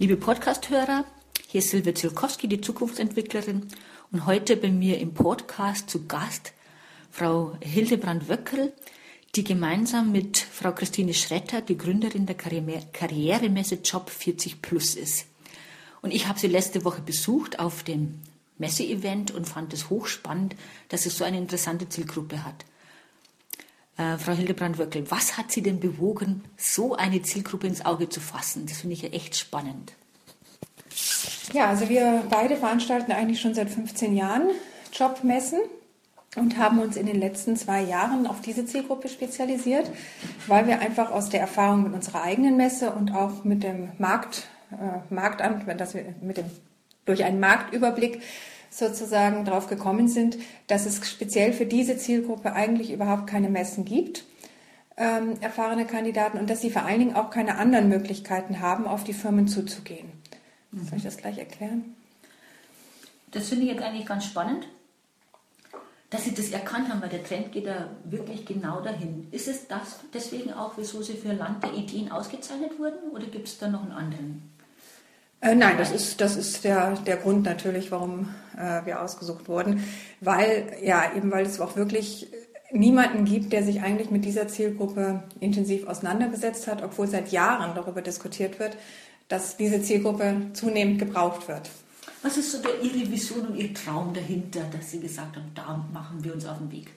Liebe Podcast-Hörer, hier ist Silvia Zielkowski, die Zukunftsentwicklerin, und heute bei mir im Podcast zu Gast Frau Hildebrand-Wöckel, die gemeinsam mit Frau Christine Schretter die Gründerin der Karrieremesse Job 40 Plus ist. Und ich habe sie letzte Woche besucht auf dem Messeevent und fand es hochspannend, dass es so eine interessante Zielgruppe hat. Äh, Frau Hildebrand-Wöckel, was hat Sie denn bewogen, so eine Zielgruppe ins Auge zu fassen? Das finde ich ja echt spannend. Ja, also wir beide veranstalten eigentlich schon seit 15 Jahren Jobmessen und haben uns in den letzten zwei Jahren auf diese Zielgruppe spezialisiert, weil wir einfach aus der Erfahrung mit unserer eigenen Messe und auch mit dem Markt, äh, Marktamt, dass wir mit dem, durch einen Marktüberblick sozusagen darauf gekommen sind, dass es speziell für diese Zielgruppe eigentlich überhaupt keine Messen gibt, ähm, erfahrene Kandidaten, und dass sie vor allen Dingen auch keine anderen Möglichkeiten haben, auf die Firmen zuzugehen. Mhm. Soll ich das gleich erklären? Das finde ich jetzt eigentlich ganz spannend, dass Sie das erkannt haben, weil der Trend geht da wirklich genau dahin. Ist es das deswegen auch, wieso Sie für Land der Ideen ausgezeichnet wurden, oder gibt es da noch einen anderen? Äh, nein, das ist, das ist der, der Grund natürlich, warum äh, wir ausgesucht wurden. Weil, ja, eben weil es auch wirklich niemanden gibt, der sich eigentlich mit dieser Zielgruppe intensiv auseinandergesetzt hat, obwohl seit Jahren darüber diskutiert wird, dass diese Zielgruppe zunehmend gebraucht wird. Was ist so der, Ihre Vision und Ihr Traum dahinter, dass Sie gesagt haben, da machen wir uns auf den Weg?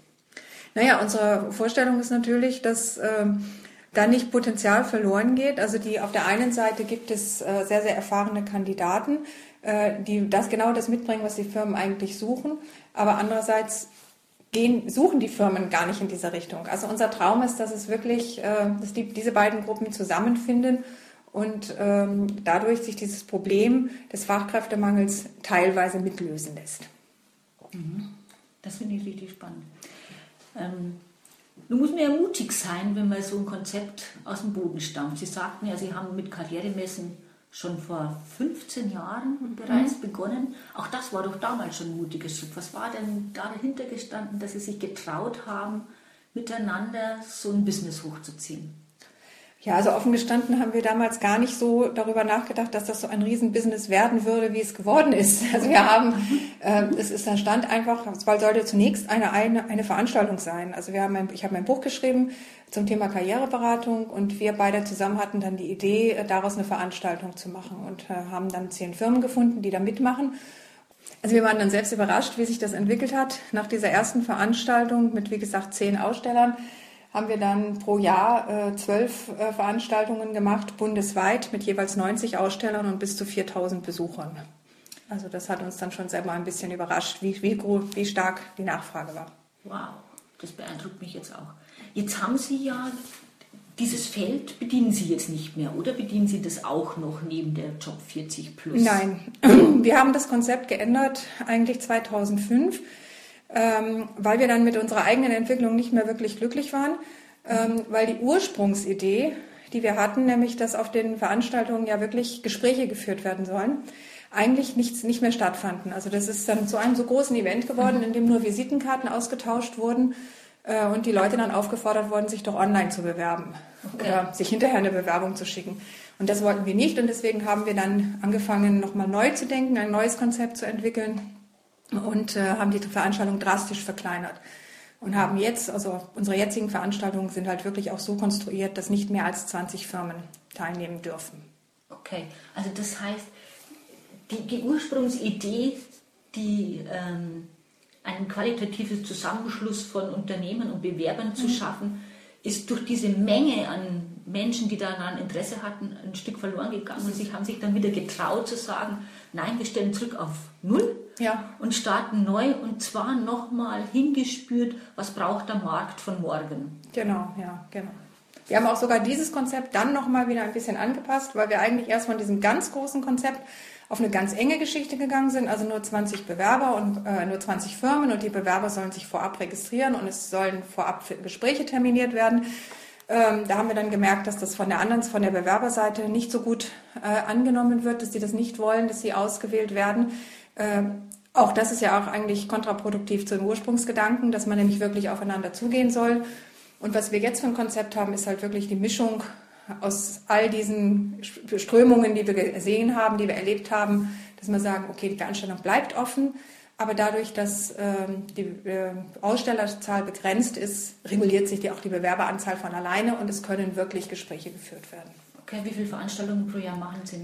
Naja, unsere Vorstellung ist natürlich, dass ähm, da nicht Potenzial verloren geht. Also die auf der einen Seite gibt es äh, sehr, sehr erfahrene Kandidaten, äh, die das genau das mitbringen, was die Firmen eigentlich suchen. Aber andererseits gehen, suchen die Firmen gar nicht in dieser Richtung. Also unser Traum ist, dass es wirklich, äh, dass die, diese beiden Gruppen zusammenfinden und ähm, dadurch sich dieses Problem des Fachkräftemangels teilweise mitlösen lässt. Mhm. Das finde ich richtig spannend. Ähm nun muss man ja mutig sein, wenn man so ein Konzept aus dem Boden stammt. Sie sagten ja, Sie haben mit Karrieremessen schon vor 15 Jahren bereits mhm. begonnen. Auch das war doch damals schon ein mutiges Schritt. Was war denn dahinter gestanden, dass Sie sich getraut haben, miteinander so ein Business hochzuziehen? Ja, also offen gestanden haben wir damals gar nicht so darüber nachgedacht, dass das so ein Riesenbusiness werden würde, wie es geworden ist. Also wir haben, äh, es ist, da stand einfach, es sollte zunächst eine, eine, eine Veranstaltung sein. Also wir haben, ein, ich habe mein Buch geschrieben zum Thema Karriereberatung und wir beide zusammen hatten dann die Idee, äh, daraus eine Veranstaltung zu machen und äh, haben dann zehn Firmen gefunden, die da mitmachen. Also wir waren dann selbst überrascht, wie sich das entwickelt hat. Nach dieser ersten Veranstaltung mit, wie gesagt, zehn Ausstellern haben wir dann pro Jahr äh, zwölf äh, Veranstaltungen gemacht, bundesweit mit jeweils 90 Ausstellern und bis zu 4000 Besuchern. Also das hat uns dann schon selber ein bisschen überrascht, wie, wie, wie stark die Nachfrage war. Wow, das beeindruckt mich jetzt auch. Jetzt haben Sie ja dieses Feld bedienen Sie jetzt nicht mehr oder bedienen Sie das auch noch neben der Job 40 Plus? Nein, wir haben das Konzept geändert eigentlich 2005 ähm, weil wir dann mit unserer eigenen Entwicklung nicht mehr wirklich glücklich waren, ähm, weil die Ursprungsidee, die wir hatten, nämlich dass auf den Veranstaltungen ja wirklich Gespräche geführt werden sollen, eigentlich nichts, nicht mehr stattfanden. Also das ist dann zu einem so großen Event geworden, mhm. in dem nur Visitenkarten ausgetauscht wurden äh, und die Leute dann aufgefordert wurden, sich doch online zu bewerben okay. oder sich hinterher eine Bewerbung zu schicken. Und das wollten wir nicht und deswegen haben wir dann angefangen, nochmal neu zu denken, ein neues Konzept zu entwickeln und äh, haben die Veranstaltung drastisch verkleinert. Und haben jetzt, also unsere jetzigen Veranstaltungen sind halt wirklich auch so konstruiert, dass nicht mehr als 20 Firmen teilnehmen dürfen. Okay, also das heißt, die, die Ursprungsidee, die ähm, ein qualitatives Zusammenschluss von Unternehmen und Bewerbern zu mhm. schaffen, ist durch diese Menge an Menschen, die daran Interesse hatten, ein Stück verloren gegangen und sich haben sich dann wieder getraut zu sagen, nein, wir stellen zurück auf Null ja. und starten neu und zwar nochmal hingespürt, was braucht der Markt von morgen. Genau, ja, genau. Wir haben auch sogar dieses Konzept dann nochmal wieder ein bisschen angepasst, weil wir eigentlich erst von diesem ganz großen Konzept auf eine ganz enge Geschichte gegangen sind, also nur 20 Bewerber und äh, nur 20 Firmen und die Bewerber sollen sich vorab registrieren und es sollen vorab Gespräche terminiert werden. Ähm, da haben wir dann gemerkt, dass das von der anderen, von der Bewerberseite nicht so gut äh, angenommen wird, dass die das nicht wollen, dass sie ausgewählt werden. Ähm, auch das ist ja auch eigentlich kontraproduktiv zu dem Ursprungsgedanken, dass man nämlich wirklich aufeinander zugehen soll. Und was wir jetzt für ein Konzept haben, ist halt wirklich die Mischung aus all diesen Strömungen, die wir gesehen haben, die wir erlebt haben, dass wir sagen, okay, die Veranstaltung bleibt offen, aber dadurch, dass ähm, die äh, Ausstellerzahl begrenzt ist, reguliert sich die, auch die Bewerberanzahl von alleine und es können wirklich Gespräche geführt werden. Okay, wie viele Veranstaltungen pro Jahr machen Sie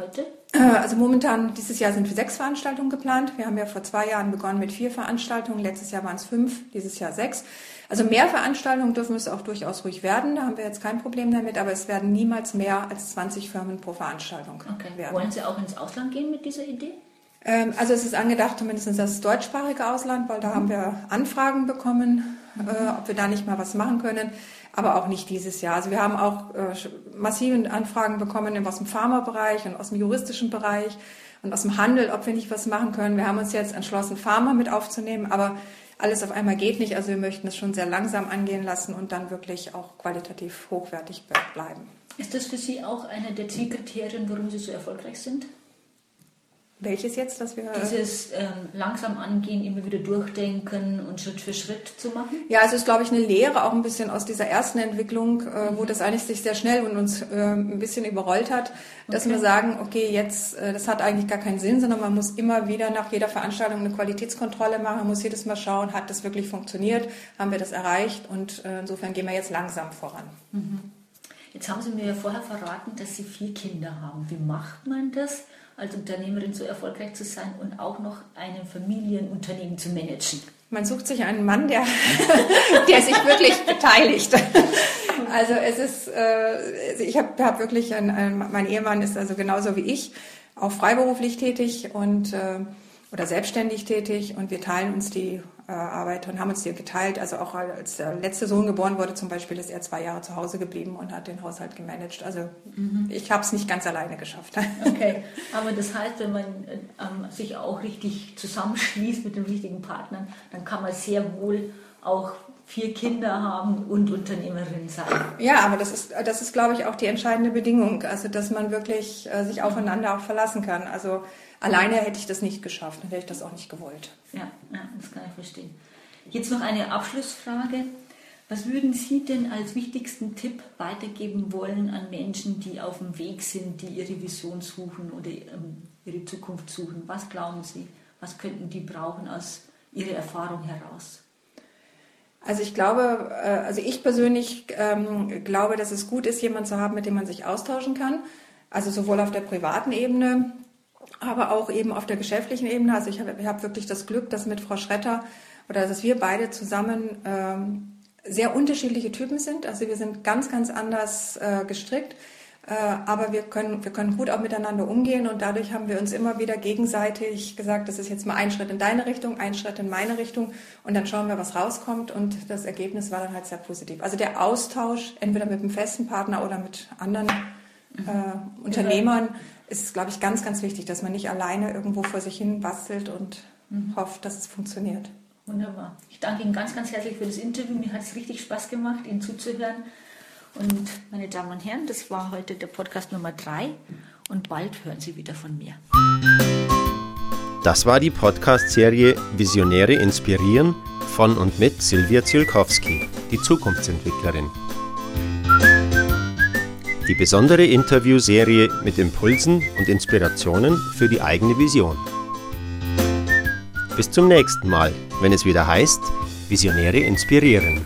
heute? Äh, also momentan, dieses Jahr sind sechs Veranstaltungen geplant. Wir haben ja vor zwei Jahren begonnen mit vier Veranstaltungen. Letztes Jahr waren es fünf, dieses Jahr sechs. Also mehr Veranstaltungen dürfen es auch durchaus ruhig werden. Da haben wir jetzt kein Problem damit, aber es werden niemals mehr als 20 Firmen pro Veranstaltung okay. werden. Wollen Sie auch ins Ausland gehen mit dieser Idee? Ähm, also es ist angedacht, zumindest das deutschsprachige Ausland, weil da haben wir Anfragen bekommen, mhm. äh, ob wir da nicht mal was machen können, aber auch nicht dieses Jahr. Also wir haben auch äh, massive Anfragen bekommen aus dem Pharmabereich und aus dem juristischen Bereich und aus dem Handel, ob wir nicht was machen können. Wir haben uns jetzt entschlossen, Pharma mit aufzunehmen, aber alles auf einmal geht nicht. Also wir möchten es schon sehr langsam angehen lassen und dann wirklich auch qualitativ hochwertig bleiben. Ist das für Sie auch eine der Zielkriterien, warum Sie so erfolgreich sind? Welches jetzt, dass wir. Dieses ähm, langsam angehen, immer wieder durchdenken und Schritt für Schritt zu machen? Ja, es ist, glaube ich, eine Lehre auch ein bisschen aus dieser ersten Entwicklung, äh, wo das eigentlich sich sehr schnell und uns äh, ein bisschen überrollt hat, dass okay. wir sagen, okay, jetzt, äh, das hat eigentlich gar keinen Sinn, sondern man muss immer wieder nach jeder Veranstaltung eine Qualitätskontrolle machen, man muss jedes Mal schauen, hat das wirklich funktioniert, haben wir das erreicht und äh, insofern gehen wir jetzt langsam voran. Mhm. Jetzt haben Sie mir ja vorher verraten, dass Sie vier Kinder haben. Wie macht man das? Als Unternehmerin so erfolgreich zu sein und auch noch ein Familienunternehmen zu managen? Man sucht sich einen Mann, der, der sich wirklich beteiligt. Also es ist, äh, ich habe hab wirklich, ein, ein, mein Ehemann ist also genauso wie ich, auch freiberuflich tätig und äh, oder selbstständig tätig und wir teilen uns die äh, Arbeit und haben uns die geteilt. Also auch als der letzte Sohn geboren wurde zum Beispiel, ist er zwei Jahre zu Hause geblieben und hat den Haushalt gemanagt. Also mhm. ich habe es nicht ganz alleine geschafft. Okay, aber das heißt, wenn man ähm, sich auch richtig zusammenschließt mit den richtigen Partnern, dann kann man sehr wohl auch vier Kinder haben und Unternehmerin sein. Ja, aber das ist, das ist, glaube ich, auch die entscheidende Bedingung, also dass man wirklich äh, sich aufeinander auch verlassen kann. Also Alleine hätte ich das nicht geschafft, dann hätte ich das auch nicht gewollt. Ja, ja, das kann ich verstehen. Jetzt noch eine Abschlussfrage. Was würden Sie denn als wichtigsten Tipp weitergeben wollen an Menschen, die auf dem Weg sind, die ihre Vision suchen oder ähm, ihre Zukunft suchen? Was glauben Sie? Was könnten die brauchen aus Ihrer Erfahrung heraus? Also ich glaube, äh, also ich persönlich ähm, glaube, dass es gut ist, jemanden zu haben, mit dem man sich austauschen kann. Also sowohl auf der privaten Ebene aber auch eben auf der geschäftlichen Ebene. Also ich habe hab wirklich das Glück, dass mit Frau Schretter oder dass wir beide zusammen ähm, sehr unterschiedliche Typen sind. Also wir sind ganz, ganz anders äh, gestrickt. Äh, aber wir können, wir können gut auch miteinander umgehen und dadurch haben wir uns immer wieder gegenseitig gesagt, das ist jetzt mal ein Schritt in deine Richtung, ein Schritt in meine Richtung und dann schauen wir, was rauskommt und das Ergebnis war dann halt sehr positiv. Also der Austausch, entweder mit einem festen Partner oder mit anderen äh, Unternehmern, ist glaube ich, ganz, ganz wichtig, dass man nicht alleine irgendwo vor sich hin bastelt und mhm. hofft, dass es funktioniert. Wunderbar. Ich danke Ihnen ganz, ganz herzlich für das Interview. Mir hat es richtig Spaß gemacht, Ihnen zuzuhören. Und meine Damen und Herren, das war heute der Podcast Nummer 3 und bald hören Sie wieder von mir. Das war die Podcast-Serie Visionäre inspirieren von und mit Silvia Zielkowski, die Zukunftsentwicklerin die besondere Interviewserie mit Impulsen und Inspirationen für die eigene Vision. Bis zum nächsten Mal, wenn es wieder heißt, Visionäre inspirieren.